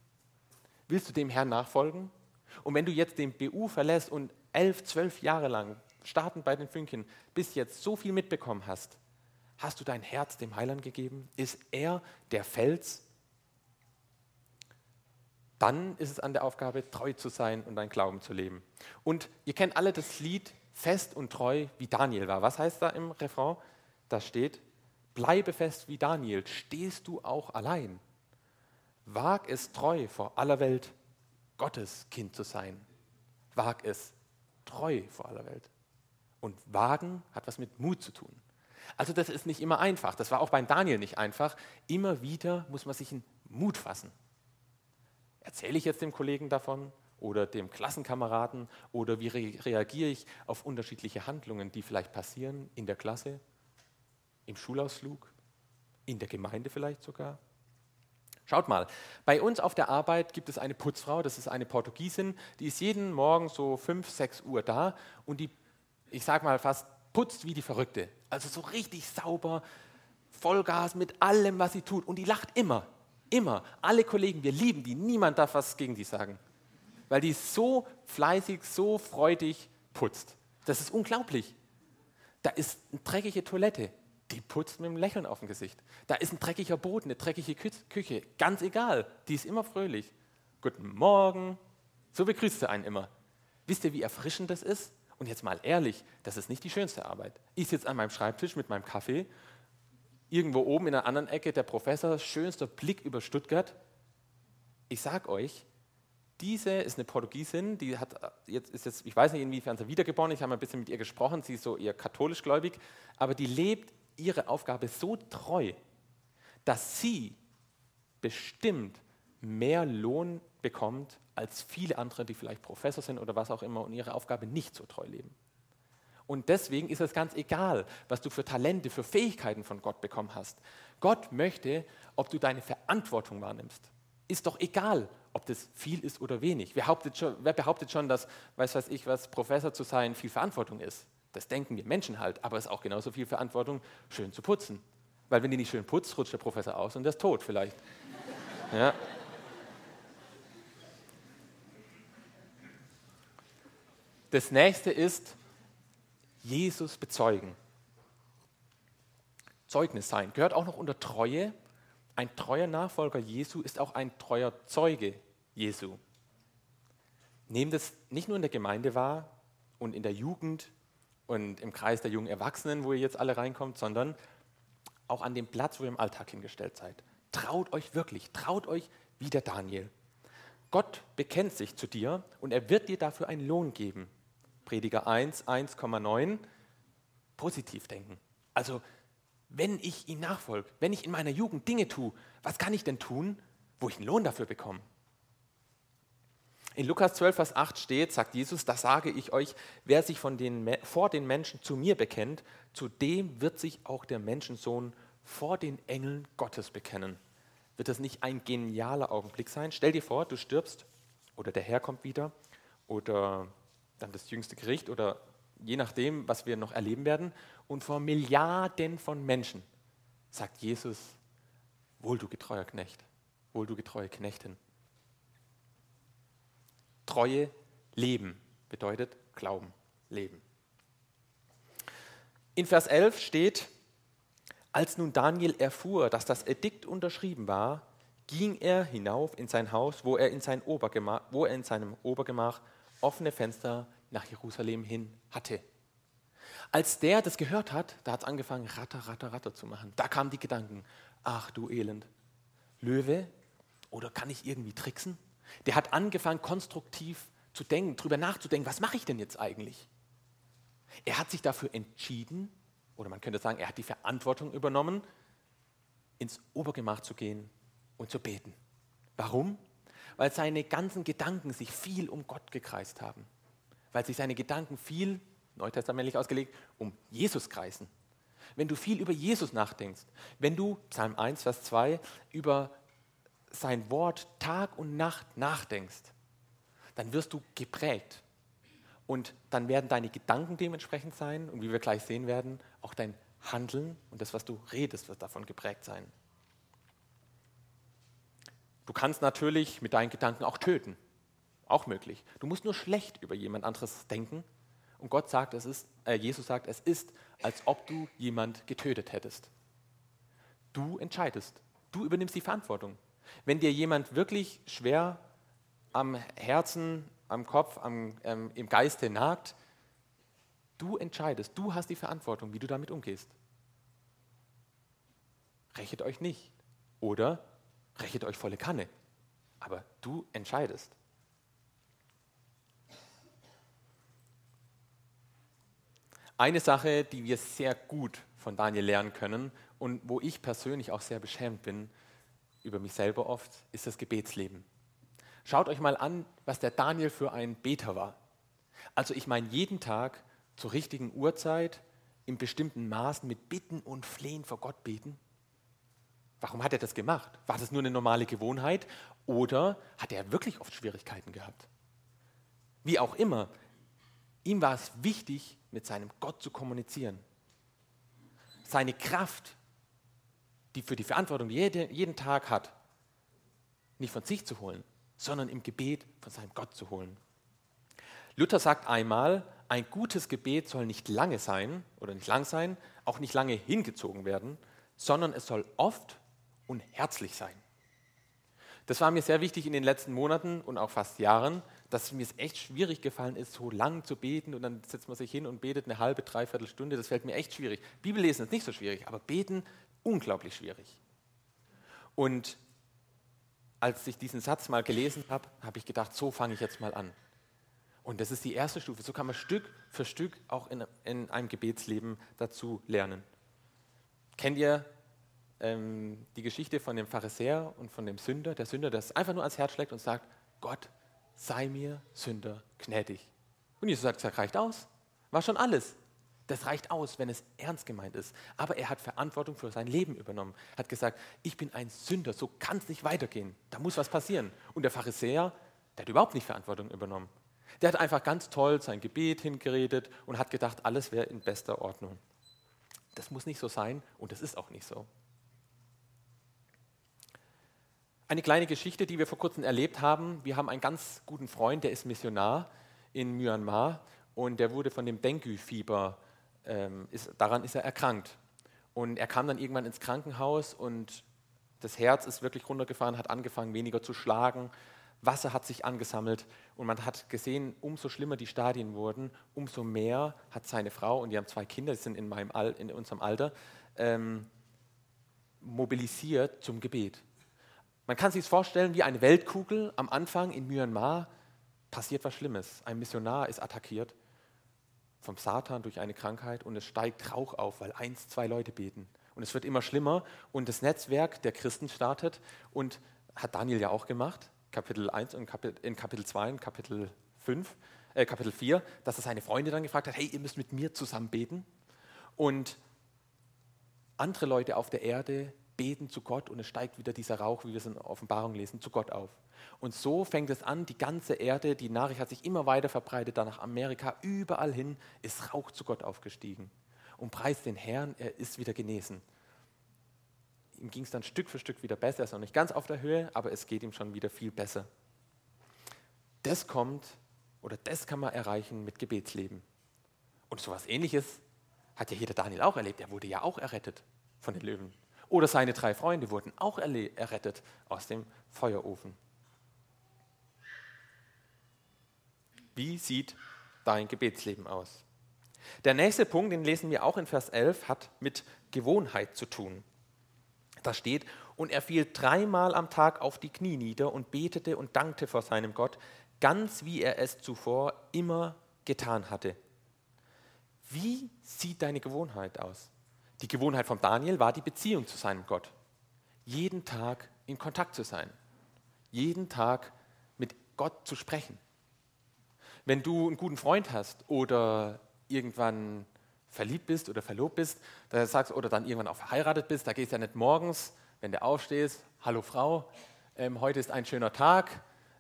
Willst du dem Herrn nachfolgen? Und wenn du jetzt den BU verlässt und elf, zwölf Jahre lang, startend bei den Fünkchen, bis jetzt so viel mitbekommen hast, hast du dein Herz dem Heiland gegeben? Ist er der Fels? Dann ist es an der Aufgabe, treu zu sein und dein Glauben zu leben. Und ihr kennt alle das Lied Fest und treu, wie Daniel war. Was heißt da im Refrain? Da steht, bleibe fest wie Daniel, stehst du auch allein. Wag es treu vor aller Welt, Gottes Kind zu sein. Wag es treu vor aller Welt. Und wagen hat was mit Mut zu tun. Also das ist nicht immer einfach. Das war auch beim Daniel nicht einfach. Immer wieder muss man sich in Mut fassen. Erzähle ich jetzt dem Kollegen davon oder dem Klassenkameraden oder wie re reagiere ich auf unterschiedliche Handlungen, die vielleicht passieren in der Klasse, im Schulausflug, in der Gemeinde vielleicht sogar? Schaut mal, bei uns auf der Arbeit gibt es eine Putzfrau, das ist eine Portugiesin, die ist jeden Morgen so 5, 6 Uhr da und die, ich sag mal fast, putzt wie die Verrückte. Also so richtig sauber, Vollgas mit allem, was sie tut. Und die lacht immer, immer. Alle Kollegen, wir lieben die, niemand darf was gegen die sagen. Weil die so fleißig, so freudig putzt. Das ist unglaublich. Da ist eine dreckige Toilette die putzt mit einem Lächeln auf dem Gesicht. Da ist ein dreckiger Boden, eine dreckige Küche, ganz egal, die ist immer fröhlich. Guten Morgen, so begrüßt sie einen immer. Wisst ihr, wie erfrischend das ist? Und jetzt mal ehrlich, das ist nicht die schönste Arbeit. Ich sitze an meinem Schreibtisch mit meinem Kaffee, irgendwo oben in einer anderen Ecke der Professor, schönster Blick über Stuttgart. Ich sag euch, diese ist eine Portugiesin, die hat jetzt ist jetzt, ich weiß nicht inwiefern sie wiedergeboren, ich habe ein bisschen mit ihr gesprochen, sie ist so eher katholisch gläubig, aber die lebt ihre Aufgabe so treu, dass sie bestimmt mehr Lohn bekommt als viele andere, die vielleicht Professor sind oder was auch immer und ihre Aufgabe nicht so treu leben. Und deswegen ist es ganz egal, was du für Talente, für Fähigkeiten von Gott bekommen hast. Gott möchte, ob du deine Verantwortung wahrnimmst. Ist doch egal, ob das viel ist oder wenig. Wer behauptet schon, wer behauptet schon dass, weiß was ich was, Professor zu sein viel Verantwortung ist? Das denken wir Menschen halt, aber es ist auch genauso viel Verantwortung, schön zu putzen. Weil wenn die nicht schön putzt, rutscht der Professor aus und der ist tot vielleicht. <laughs> Ja. Das nächste ist Jesus bezeugen. Zeugnis sein gehört auch noch unter Treue. Ein treuer Nachfolger Jesu ist auch ein treuer Zeuge Jesu. Nehmt es nicht nur in der Gemeinde wahr und in der Jugend und im Kreis der jungen Erwachsenen, wo ihr jetzt alle reinkommt, sondern auch an dem Platz, wo ihr im Alltag hingestellt seid. Traut euch wirklich, traut euch wie der Daniel. Gott bekennt sich zu dir und er wird dir dafür einen Lohn geben. Prediger 1, 1,9. Positiv denken. Also, wenn ich ihm nachfolge, wenn ich in meiner Jugend Dinge tue, was kann ich denn tun, wo ich einen Lohn dafür bekomme? In Lukas 12, Vers 8 steht, sagt Jesus, das sage ich euch, wer sich von den, vor den Menschen zu mir bekennt, zu dem wird sich auch der Menschensohn vor den Engeln Gottes bekennen. Wird das nicht ein genialer Augenblick sein? Stell dir vor, du stirbst oder der Herr kommt wieder oder dann das jüngste Gericht oder je nachdem, was wir noch erleben werden. Und vor Milliarden von Menschen sagt Jesus, wohl du getreuer Knecht, wohl du getreue Knechtin. Treue leben bedeutet Glauben leben. In Vers 11 steht, als nun Daniel erfuhr, dass das Edikt unterschrieben war, ging er hinauf in sein Haus, wo er in, sein Obergemach, wo er in seinem Obergemach offene Fenster nach Jerusalem hin hatte. Als der das gehört hat, da hat es angefangen, ratter, ratter, ratter zu machen. Da kamen die Gedanken, ach du Elend, Löwe, oder kann ich irgendwie tricksen? Der hat angefangen, konstruktiv zu denken, darüber nachzudenken, was mache ich denn jetzt eigentlich? Er hat sich dafür entschieden, oder man könnte sagen, er hat die Verantwortung übernommen, ins Obergemach zu gehen und zu beten. Warum? Weil seine ganzen Gedanken sich viel um Gott gekreist haben. Weil sich seine Gedanken viel, neutestamentlich ausgelegt, um Jesus kreisen. Wenn du viel über Jesus nachdenkst, wenn du, Psalm 1, Vers 2, über sein Wort Tag und Nacht nachdenkst, dann wirst du geprägt. Und dann werden deine Gedanken dementsprechend sein und wie wir gleich sehen werden, auch dein Handeln und das, was du redest, wird davon geprägt sein. Du kannst natürlich mit deinen Gedanken auch töten. Auch möglich. Du musst nur schlecht über jemand anderes denken und Gott sagt, es ist, äh, Jesus sagt, es ist, als ob du jemand getötet hättest. Du entscheidest. Du übernimmst die Verantwortung. Wenn dir jemand wirklich schwer am Herzen, am Kopf, am, ähm, im Geiste nagt, du entscheidest. Du hast die Verantwortung, wie du damit umgehst. Rächet euch nicht. Oder rächet euch volle Kanne. Aber du entscheidest. Eine Sache, die wir sehr gut von Daniel lernen können und wo ich persönlich auch sehr beschämt bin über mich selber oft, ist das Gebetsleben. Schaut euch mal an, was der Daniel für ein Beter war. Also ich meine jeden Tag zur richtigen Uhrzeit, in bestimmten Maßen mit Bitten und Flehen vor Gott beten. Warum hat er das gemacht? War das nur eine normale Gewohnheit oder hat er wirklich oft Schwierigkeiten gehabt? Wie auch immer, ihm war es wichtig, mit seinem Gott zu kommunizieren. Seine Kraft, die für die Verantwortung jede, jeden Tag hat, nicht von sich zu holen, sondern im Gebet von seinem Gott zu holen. Luther sagt einmal, ein gutes Gebet soll nicht lange sein oder nicht lang sein, auch nicht lange hingezogen werden, sondern es soll oft und herzlich sein. Das war mir sehr wichtig in den letzten Monaten und auch fast Jahren, dass mir es echt schwierig gefallen ist, so lang zu beten und dann setzt man sich hin und betet eine halbe, dreiviertel Stunde. Das fällt mir echt schwierig. Bibellesen ist nicht so schwierig, aber beten unglaublich schwierig. Und als ich diesen Satz mal gelesen habe, habe ich gedacht, so fange ich jetzt mal an. Und das ist die erste Stufe. So kann man Stück für Stück auch in, in einem Gebetsleben dazu lernen. Kennt ihr ähm, die Geschichte von dem Pharisäer und von dem Sünder, der Sünder, der es einfach nur ans Herz schlägt und sagt, Gott, sei mir Sünder gnädig. Und Jesus sagt, das reicht aus. War schon alles. Das reicht aus, wenn es ernst gemeint ist. Aber er hat Verantwortung für sein Leben übernommen. Hat gesagt, ich bin ein Sünder, so kann es nicht weitergehen. Da muss was passieren. Und der Pharisäer, der hat überhaupt nicht Verantwortung übernommen. Der hat einfach ganz toll sein Gebet hingeredet und hat gedacht, alles wäre in bester Ordnung. Das muss nicht so sein und das ist auch nicht so. Eine kleine Geschichte, die wir vor kurzem erlebt haben. Wir haben einen ganz guten Freund, der ist Missionar in Myanmar und der wurde von dem Dengue-Fieber, ähm, ist, daran ist er erkrankt. Und er kam dann irgendwann ins Krankenhaus und das Herz ist wirklich runtergefahren, hat angefangen weniger zu schlagen, Wasser hat sich angesammelt und man hat gesehen, umso schlimmer die Stadien wurden, umso mehr hat seine Frau, und die haben zwei Kinder, die sind in, meinem Al in unserem Alter, ähm, mobilisiert zum Gebet. Man kann sich vorstellen wie eine Weltkugel. Am Anfang in Myanmar passiert was Schlimmes. Ein Missionar ist attackiert vom Satan durch eine Krankheit und es steigt Rauch auf, weil eins, zwei Leute beten. Und es wird immer schlimmer und das Netzwerk der Christen startet und hat Daniel ja auch gemacht, Kapitel 1 und Kapitel, in Kapitel 2 und Kapitel 5, äh, Kapitel 4, dass er seine Freunde dann gefragt hat, hey, ihr müsst mit mir zusammen beten. Und andere Leute auf der Erde beten zu Gott und es steigt wieder dieser Rauch, wie wir es in Offenbarung lesen, zu Gott auf. Und so fängt es an, die ganze Erde, die Nachricht hat sich immer weiter verbreitet, dann nach Amerika, überall hin ist Rauch zu Gott aufgestiegen. Und preist den Herrn, er ist wieder genesen. Ihm ging es dann Stück für Stück wieder besser, er ist noch nicht ganz auf der Höhe, aber es geht ihm schon wieder viel besser. Das kommt oder das kann man erreichen mit Gebetsleben. Und so etwas ähnliches hat ja hier der Daniel auch erlebt. Er wurde ja auch errettet von den Löwen. Oder seine drei Freunde wurden auch errettet aus dem Feuerofen. Wie sieht dein Gebetsleben aus? Der nächste Punkt, den lesen wir auch in Vers 11, hat mit Gewohnheit zu tun. Da steht, und er fiel dreimal am Tag auf die Knie nieder und betete und dankte vor seinem Gott, ganz wie er es zuvor immer getan hatte. Wie sieht deine Gewohnheit aus? Die Gewohnheit von Daniel war die Beziehung zu seinem Gott. Jeden Tag in Kontakt zu sein. Jeden Tag mit Gott zu sprechen. Wenn du einen guten Freund hast oder irgendwann verliebt bist oder verlobt bist, da sagst, oder dann irgendwann auch verheiratet bist, da gehst du ja nicht morgens, wenn du aufstehst, hallo Frau, ähm, heute ist ein schöner Tag,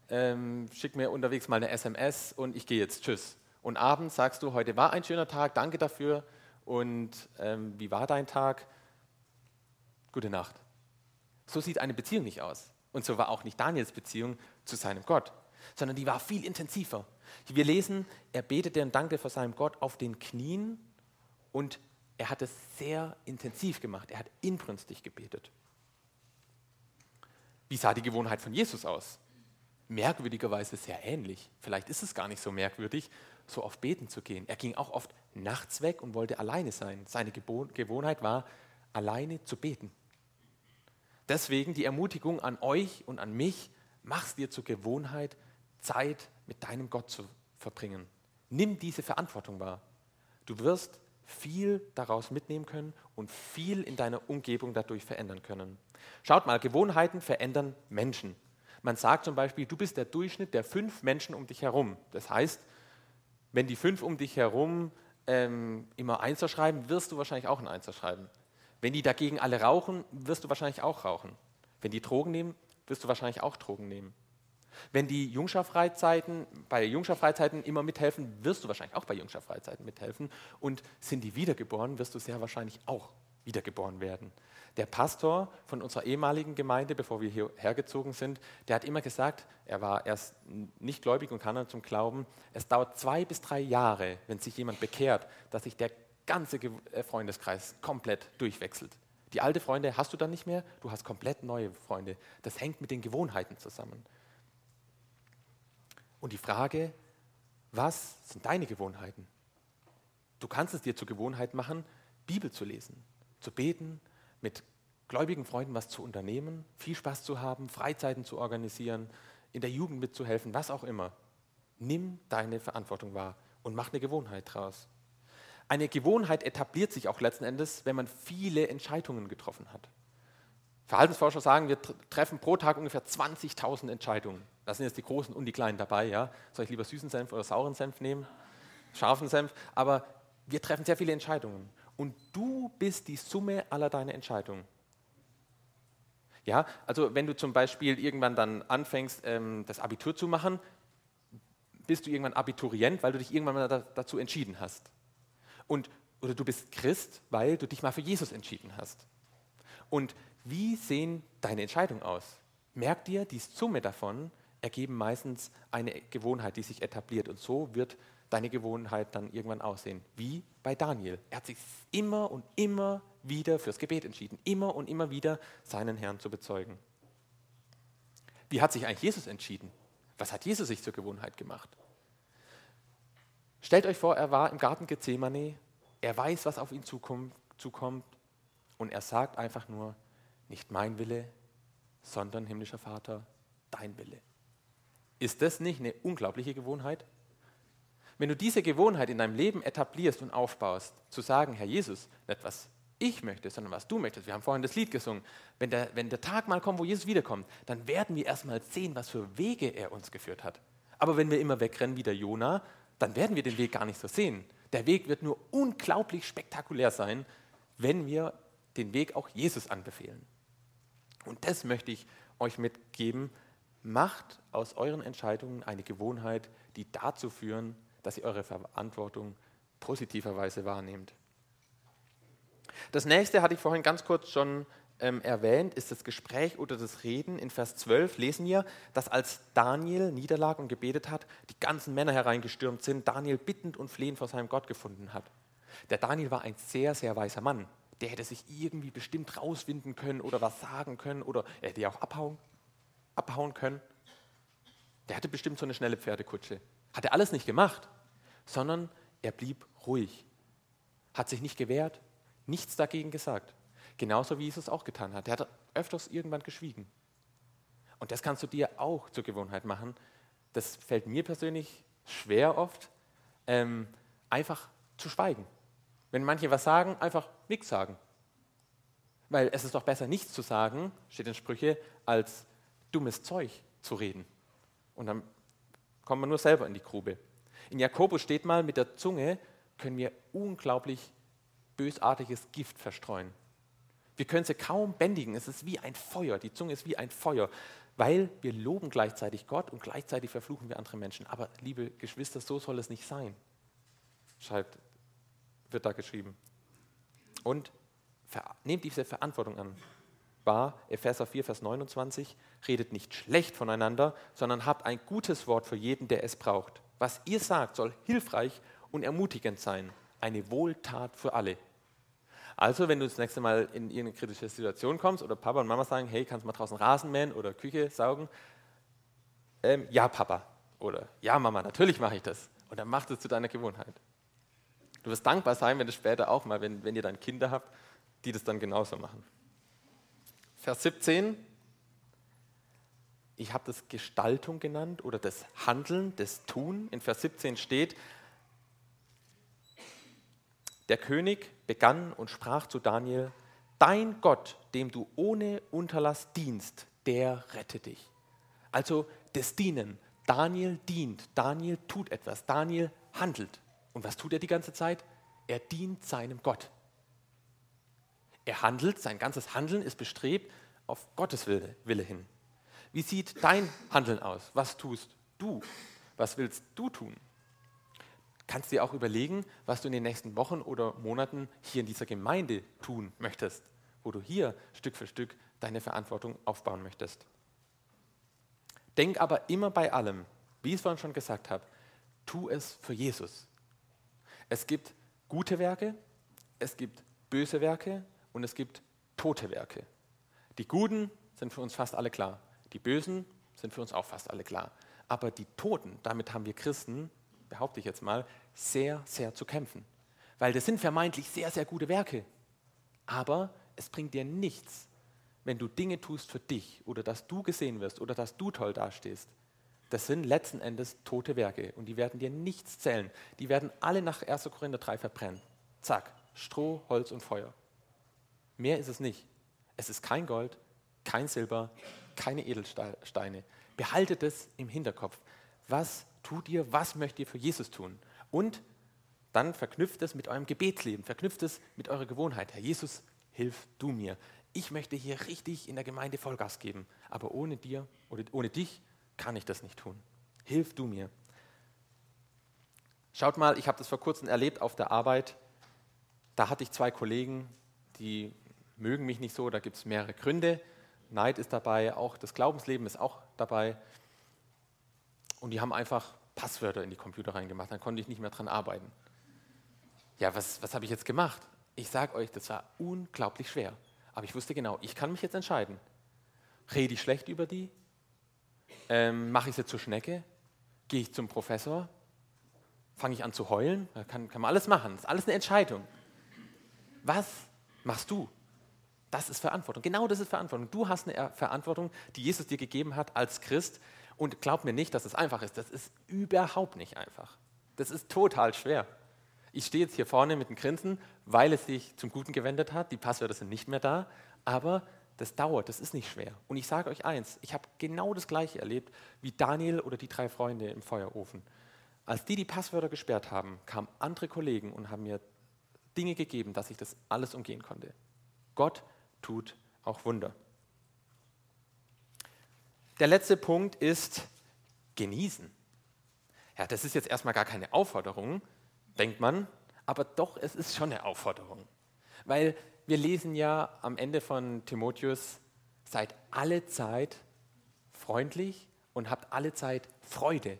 ähm, schick mir unterwegs mal eine SMS und ich gehe jetzt, tschüss. Und abends sagst du, heute war ein schöner Tag, danke dafür, und ähm, wie war dein Tag? Gute Nacht. So sieht eine Beziehung nicht aus. Und so war auch nicht Daniels Beziehung zu seinem Gott, sondern die war viel intensiver. Wir lesen, er betete und dankte vor seinem Gott auf den Knien und er hat es sehr intensiv gemacht. Er hat inbrünstig gebetet. Wie sah die Gewohnheit von Jesus aus? Merkwürdigerweise sehr ähnlich. Vielleicht ist es gar nicht so merkwürdig, so oft beten zu gehen. Er ging auch oft nachts weg und wollte alleine sein. Seine Gewohnheit war, alleine zu beten. Deswegen die Ermutigung an euch und an mich, mach es dir zur Gewohnheit, Zeit mit deinem Gott zu verbringen. Nimm diese Verantwortung wahr. Du wirst viel daraus mitnehmen können und viel in deiner Umgebung dadurch verändern können. Schaut mal, Gewohnheiten verändern Menschen. Man sagt zum Beispiel, du bist der Durchschnitt der fünf Menschen um dich herum. Das heißt, wenn die fünf um dich herum ähm, immer Einser schreiben, wirst du wahrscheinlich auch ein Einser schreiben. Wenn die dagegen alle rauchen, wirst du wahrscheinlich auch rauchen. Wenn die Drogen nehmen, wirst du wahrscheinlich auch Drogen nehmen. Wenn die Jungscha-Freizeiten, bei Jungscha-Freizeiten immer mithelfen, wirst du wahrscheinlich auch bei Jungscha-Freizeiten mithelfen. Und sind die wiedergeboren, wirst du sehr wahrscheinlich auch wiedergeboren werden. Der Pastor von unserer ehemaligen Gemeinde, bevor wir hierher gezogen sind, der hat immer gesagt, er war erst nicht gläubig und kam dann zum Glauben, es dauert zwei bis drei Jahre, wenn sich jemand bekehrt, dass sich der ganze äh, Freundeskreis komplett durchwechselt. Die alte Freunde hast du dann nicht mehr, du hast komplett neue Freunde. Das hängt mit den Gewohnheiten zusammen. Und die Frage, was sind deine Gewohnheiten? Du kannst es dir zur Gewohnheit machen, Bibel zu lesen, zu beten, mit gläubigen Freunden was zu unternehmen, viel Spaß zu haben, Freizeiten zu organisieren, in der Jugend mitzuhelfen, was auch immer. Nimm deine Verantwortung wahr und mach eine Gewohnheit draus. Eine Gewohnheit etabliert sich auch letzten Endes, wenn man viele Entscheidungen getroffen hat. Verhaltensforscher sagen, wir treffen pro Tag ungefähr 20.000 Entscheidungen. Da sind jetzt die großen und die kleinen dabei. Ja? Soll ich lieber süßen Senf oder sauren Senf nehmen? Scharfen Senf. Aber wir treffen sehr viele Entscheidungen und du bist die Summe aller deiner Entscheidungen. Ja, also wenn du zum Beispiel irgendwann dann anfängst, ähm, das Abitur zu machen, bist du irgendwann Abiturient, weil du dich irgendwann mal da, dazu entschieden hast. Und, oder du bist Christ, weil du dich mal für Jesus entschieden hast. Und wie sehen deine Entscheidungen aus? Merk dir, die Summe davon ergeben meistens eine Gewohnheit, die sich etabliert. Und so wird deine Gewohnheit dann irgendwann aussehen. Wie bei Daniel. Er hat sich immer und immer wieder fürs Gebet entschieden. Immer und immer wieder seinen Herrn zu bezeugen. Wie hat sich eigentlich Jesus entschieden? Was hat Jesus sich zur Gewohnheit gemacht? Stellt euch vor, er war im Garten Gethsemane, er weiß, was auf ihn zukommt, zukommt und er sagt einfach nur, nicht mein Wille, sondern himmlischer Vater, dein Wille. Ist das nicht eine unglaubliche Gewohnheit? Wenn du diese Gewohnheit in deinem Leben etablierst und aufbaust, zu sagen, Herr Jesus, nicht was ich möchte, sondern was du möchtest. Wir haben vorhin das Lied gesungen. Wenn der, wenn der Tag mal kommt, wo Jesus wiederkommt, dann werden wir erstmal sehen, was für Wege er uns geführt hat. Aber wenn wir immer wegrennen wie der Jona, dann werden wir den Weg gar nicht so sehen. Der Weg wird nur unglaublich spektakulär sein, wenn wir den Weg auch Jesus anbefehlen. Und das möchte ich euch mitgeben. Macht aus euren Entscheidungen eine Gewohnheit, die dazu führen, dass ihr eure Verantwortung positiverweise wahrnehmt. Das nächste hatte ich vorhin ganz kurz schon ähm, erwähnt, ist das Gespräch oder das Reden. In Vers 12 lesen wir, dass als Daniel niederlag und gebetet hat, die ganzen Männer hereingestürmt sind, Daniel bittend und flehend vor seinem Gott gefunden hat. Der Daniel war ein sehr, sehr weiser Mann. Der hätte sich irgendwie bestimmt rauswinden können oder was sagen können oder er hätte ja auch abhauen, abhauen können. Der hatte bestimmt so eine schnelle Pferdekutsche. Hat er alles nicht gemacht sondern er blieb ruhig, hat sich nicht gewehrt, nichts dagegen gesagt. Genauso wie Jesus auch getan hat. Er hat öfters irgendwann geschwiegen. Und das kannst du dir auch zur Gewohnheit machen. Das fällt mir persönlich schwer oft, ähm, einfach zu schweigen. Wenn manche was sagen, einfach nichts sagen. Weil es ist doch besser, nichts zu sagen, steht in Sprüche, als dummes Zeug zu reden. Und dann kommt man nur selber in die Grube. In Jakobus steht mal, mit der Zunge können wir unglaublich bösartiges Gift verstreuen. Wir können sie kaum bändigen. Es ist wie ein Feuer. Die Zunge ist wie ein Feuer, weil wir loben gleichzeitig Gott und gleichzeitig verfluchen wir andere Menschen. Aber liebe Geschwister, so soll es nicht sein. Schreibt, wird da geschrieben. und nehmt diese Verantwortung an. War Epheser 4, Vers 29, redet nicht schlecht voneinander, sondern habt ein gutes Wort für jeden, der es braucht. Was ihr sagt, soll hilfreich und ermutigend sein. Eine Wohltat für alle. Also, wenn du das nächste Mal in irgendeine kritische Situation kommst oder Papa und Mama sagen, hey, kannst du mal draußen Rasen mähen oder Küche saugen? Ähm, ja, Papa. Oder ja, Mama, natürlich mache ich das. Und dann mach es zu deiner Gewohnheit. Du wirst dankbar sein, wenn du später auch mal, wenn, wenn ihr dann Kinder habt, die das dann genauso machen. Vers 17. Ich habe das Gestaltung genannt oder das Handeln, das Tun. In Vers 17 steht, der König begann und sprach zu Daniel, dein Gott, dem du ohne Unterlass dienst, der rette dich. Also das Dienen. Daniel dient, Daniel tut etwas, Daniel handelt. Und was tut er die ganze Zeit? Er dient seinem Gott. Er handelt, sein ganzes Handeln ist bestrebt auf Gottes Wille, Wille hin. Wie sieht dein Handeln aus? Was tust du? Was willst du tun? kannst dir auch überlegen, was du in den nächsten Wochen oder Monaten hier in dieser Gemeinde tun möchtest, wo du hier Stück für Stück deine Verantwortung aufbauen möchtest. Denk aber immer bei allem, wie ich es vorhin schon gesagt habe, tu es für Jesus. Es gibt gute Werke, es gibt böse Werke und es gibt tote Werke. Die guten sind für uns fast alle klar, die bösen sind für uns auch fast alle klar. Aber die Toten, damit haben wir Christen behaupte ich jetzt mal, sehr, sehr zu kämpfen. Weil das sind vermeintlich sehr, sehr gute Werke. Aber es bringt dir nichts, wenn du Dinge tust für dich oder dass du gesehen wirst oder dass du toll dastehst. Das sind letzten Endes tote Werke und die werden dir nichts zählen. Die werden alle nach 1. Korinther 3 verbrennen. Zack, Stroh, Holz und Feuer. Mehr ist es nicht. Es ist kein Gold, kein Silber, keine Edelsteine. Behaltet es im Hinterkopf. Was tut ihr, was möchtet ihr für Jesus tun? Und dann verknüpft es mit eurem Gebetsleben, verknüpft es mit eurer Gewohnheit. Herr Jesus, hilf du mir. Ich möchte hier richtig in der Gemeinde Vollgas geben, aber ohne dir oder ohne dich kann ich das nicht tun. Hilf du mir. Schaut mal, ich habe das vor kurzem erlebt auf der Arbeit. Da hatte ich zwei Kollegen, die mögen mich nicht so, da gibt es mehrere Gründe. Neid ist dabei, auch das Glaubensleben ist auch dabei. Und die haben einfach Passwörter in die Computer reingemacht. Dann konnte ich nicht mehr dran arbeiten. Ja, was, was habe ich jetzt gemacht? Ich sage euch, das war unglaublich schwer. Aber ich wusste genau, ich kann mich jetzt entscheiden. Rede ich schlecht über die? Ähm, Mache ich sie zur Schnecke? Gehe ich zum Professor? Fange ich an zu heulen? Kann, kann man alles machen. Das ist alles eine Entscheidung. Was machst du? Das ist Verantwortung. Genau das ist Verantwortung. Du hast eine Verantwortung, die Jesus dir gegeben hat als Christ, und glaub mir nicht, dass es einfach ist. Das ist überhaupt nicht einfach. Das ist total schwer. Ich stehe jetzt hier vorne mit einem Grinsen, weil es sich zum Guten gewendet hat. Die Passwörter sind nicht mehr da. Aber das dauert, das ist nicht schwer. Und ich sage euch eins, ich habe genau das Gleiche erlebt wie Daniel oder die drei Freunde im Feuerofen. Als die die Passwörter gesperrt haben, kamen andere Kollegen und haben mir Dinge gegeben, dass ich das alles umgehen konnte. Gott tut auch Wunder. Der letzte Punkt ist genießen. Ja, das ist jetzt erstmal gar keine Aufforderung, denkt man, aber doch, es ist schon eine Aufforderung. Weil wir lesen ja am Ende von Timotheus, seid alle Zeit freundlich und habt alle Zeit Freude.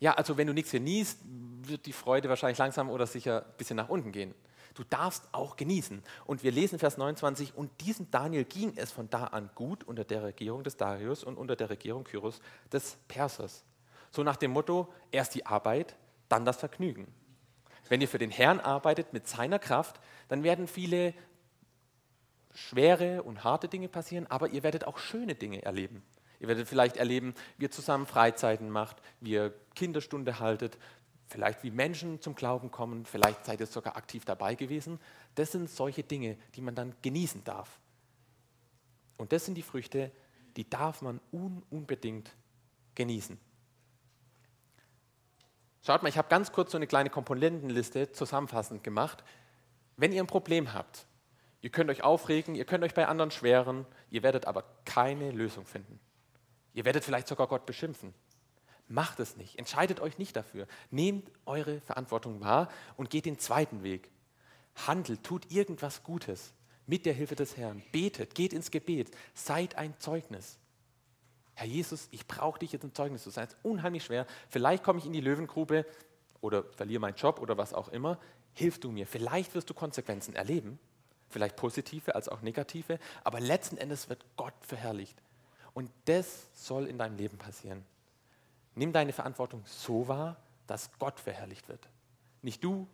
Ja, also wenn du nichts genießt, wird die Freude wahrscheinlich langsam oder sicher ein bisschen nach unten gehen. Du darfst auch genießen. Und wir lesen Vers 29, und diesem Daniel ging es von da an gut unter der Regierung des Darius und unter der Regierung Kyros des Persers. So nach dem Motto, erst die Arbeit, dann das Vergnügen. Wenn ihr für den Herrn arbeitet mit seiner Kraft, dann werden viele schwere und harte Dinge passieren, aber ihr werdet auch schöne Dinge erleben. Ihr werdet vielleicht erleben, wie ihr zusammen Freizeiten macht, wie ihr Kinderstunde haltet, vielleicht wie Menschen zum Glauben kommen, vielleicht seid ihr sogar aktiv dabei gewesen. Das sind solche Dinge, die man dann genießen darf. Und das sind die Früchte, die darf man un unbedingt genießen. Schaut mal, ich habe ganz kurz so eine kleine Komponentenliste zusammenfassend gemacht. Wenn ihr ein Problem habt, ihr könnt euch aufregen, ihr könnt euch bei anderen schweren, ihr werdet aber keine Lösung finden. Ihr werdet vielleicht sogar Gott beschimpfen. Macht es nicht. Entscheidet euch nicht dafür. Nehmt eure Verantwortung wahr und geht den zweiten Weg. handelt, tut irgendwas Gutes mit der Hilfe des Herrn. Betet, geht ins Gebet, seid ein Zeugnis. Herr Jesus, ich brauche dich jetzt ein Zeugnis zu sein. Es ist unheimlich schwer. Vielleicht komme ich in die Löwengrube oder verliere meinen Job oder was auch immer. Hilf du mir. Vielleicht wirst du Konsequenzen erleben. Vielleicht positive als auch negative. Aber letzten Endes wird Gott verherrlicht. Und das soll in deinem Leben passieren. Nimm deine Verantwortung so wahr, dass Gott verherrlicht wird. Nicht du,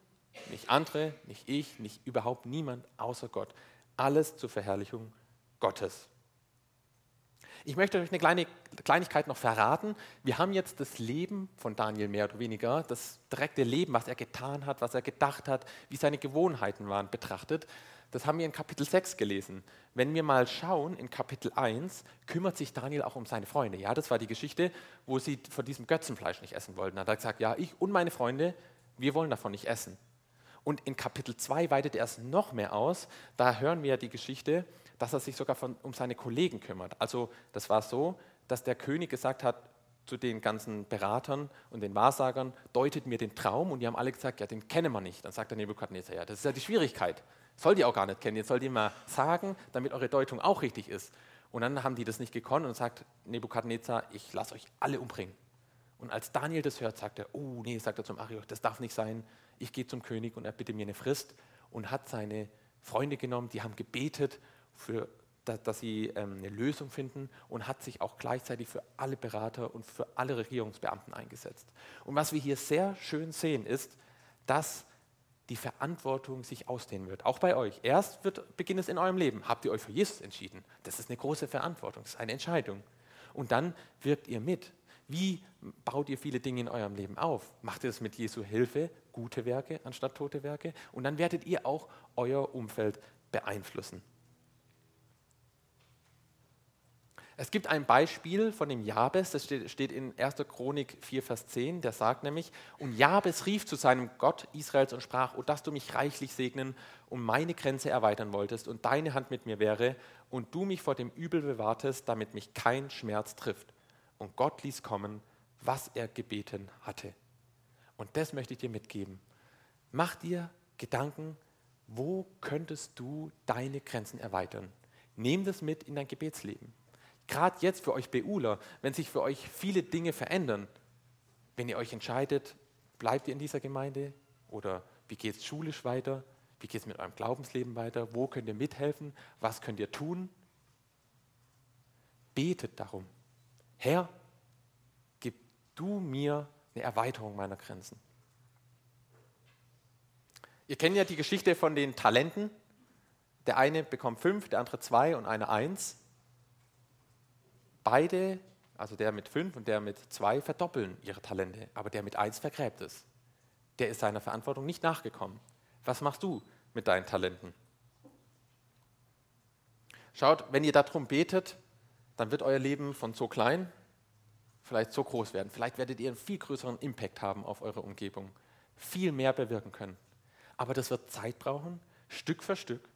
nicht andere, nicht ich, nicht überhaupt niemand außer Gott. Alles zur Verherrlichung Gottes. Ich möchte euch eine kleine Kleinigkeit noch verraten. Wir haben jetzt das Leben von Daniel mehr oder weniger, das direkte Leben, was er getan hat, was er gedacht hat, wie seine Gewohnheiten waren, betrachtet. Das haben wir in Kapitel 6 gelesen. Wenn wir mal schauen, in Kapitel 1 kümmert sich Daniel auch um seine Freunde. Ja, das war die Geschichte, wo sie von diesem Götzenfleisch nicht essen wollten. Da hat er gesagt, ja, ich und meine Freunde, wir wollen davon nicht essen. Und in Kapitel 2 weitet er es noch mehr aus. Da hören wir die Geschichte, dass er sich sogar von, um seine Kollegen kümmert. Also das war so, dass der König gesagt hat zu den ganzen Beratern und den Wahrsagern, deutet mir den Traum. Und die haben alle gesagt, ja, den kennen wir nicht. Dann sagt der Nebukadnezar, ja, das ist ja die Schwierigkeit. Soll die auch gar nicht kennen. Jetzt soll die mal sagen, damit eure Deutung auch richtig ist. Und dann haben die das nicht gekonnt und sagt Nebukadnezar, ich lasse euch alle umbringen. Und als Daniel das hört, sagt er, oh nee, sagt er zum Arioch, das darf nicht sein. Ich gehe zum König und er bitte mir eine Frist und hat seine Freunde genommen, die haben gebetet, für, dass, sie ähm, eine Lösung finden und hat sich auch gleichzeitig für alle Berater und für alle Regierungsbeamten eingesetzt. Und was wir hier sehr schön sehen, ist, dass die Verantwortung sich ausdehnen wird. Auch bei euch. Erst wird, beginnt es in eurem Leben. Habt ihr euch für Jesus entschieden? Das ist eine große Verantwortung, das ist eine Entscheidung. Und dann wirkt ihr mit. Wie baut ihr viele Dinge in eurem Leben auf? Macht ihr das mit Jesu Hilfe, gute Werke anstatt tote Werke? Und dann werdet ihr auch euer Umfeld beeinflussen. Es gibt ein Beispiel von dem Jabes, das steht in 1. Chronik 4, Vers 10, der sagt nämlich, und Jabes rief zu seinem Gott Israels und sprach, oh, dass du mich reichlich segnen und meine Grenze erweitern wolltest und deine Hand mit mir wäre und du mich vor dem Übel bewahrtest, damit mich kein Schmerz trifft. Und Gott ließ kommen, was er gebeten hatte. Und das möchte ich dir mitgeben. Mach dir Gedanken, wo könntest du deine Grenzen erweitern? Nimm das mit in dein Gebetsleben. Gerade jetzt für euch Beuler, wenn sich für euch viele Dinge verändern, wenn ihr euch entscheidet, bleibt ihr in dieser Gemeinde oder wie geht es schulisch weiter, wie geht es mit eurem Glaubensleben weiter, wo könnt ihr mithelfen, was könnt ihr tun, betet darum. Herr, gib du mir eine Erweiterung meiner Grenzen. Ihr kennt ja die Geschichte von den Talenten. Der eine bekommt fünf, der andere zwei und einer eins. Beide, also der mit fünf und der mit zwei, verdoppeln ihre Talente, aber der mit eins vergräbt es. Der ist seiner Verantwortung nicht nachgekommen. Was machst du mit deinen Talenten? Schaut, wenn ihr darum betet, dann wird euer Leben von so klein vielleicht so groß werden. Vielleicht werdet ihr einen viel größeren Impact haben auf eure Umgebung, viel mehr bewirken können. Aber das wird Zeit brauchen, Stück für Stück.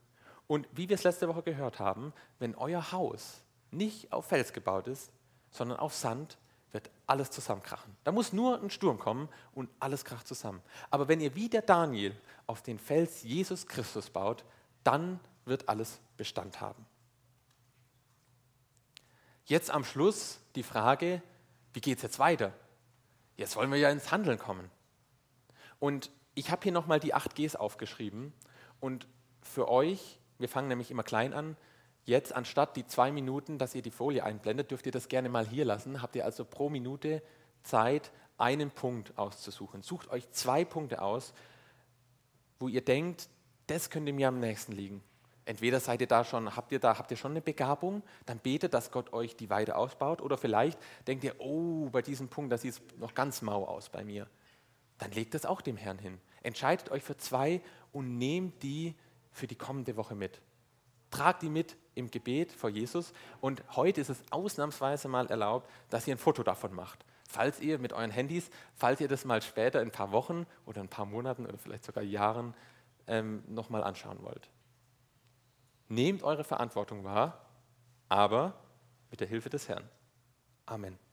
Und wie wir es letzte Woche gehört haben, wenn euer Haus nicht auf Fels gebaut ist, sondern auf Sand, wird alles zusammenkrachen. Da muss nur ein Sturm kommen und alles kracht zusammen. Aber wenn ihr wie der Daniel auf den Fels Jesus Christus baut, dann wird alles Bestand haben. Jetzt am Schluss die Frage, wie geht es jetzt weiter? Jetzt wollen wir ja ins Handeln kommen. Und ich habe hier nochmal die 8 Gs aufgeschrieben. Und für euch, wir fangen nämlich immer klein an, Jetzt anstatt die zwei Minuten, dass ihr die Folie einblendet, dürft ihr das gerne mal hier lassen. Habt ihr also pro Minute Zeit, einen Punkt auszusuchen. Sucht euch zwei Punkte aus, wo ihr denkt, das könnte mir am nächsten liegen. Entweder seid ihr da schon, habt ihr da, habt ihr schon eine Begabung, dann betet, dass Gott euch die weiter ausbaut. Oder vielleicht denkt ihr, oh, bei diesem Punkt, das sieht noch ganz mau aus bei mir. Dann legt es auch dem Herrn hin. Entscheidet euch für zwei und nehmt die für die kommende Woche mit. Tragt die mit im Gebet vor Jesus und heute ist es ausnahmsweise mal erlaubt, dass ihr ein Foto davon macht. Falls ihr mit euren Handys, falls ihr das mal später in ein paar Wochen oder ein paar Monaten oder vielleicht sogar Jahren ähm, nochmal anschauen wollt. Nehmt eure Verantwortung wahr, aber mit der Hilfe des Herrn. Amen.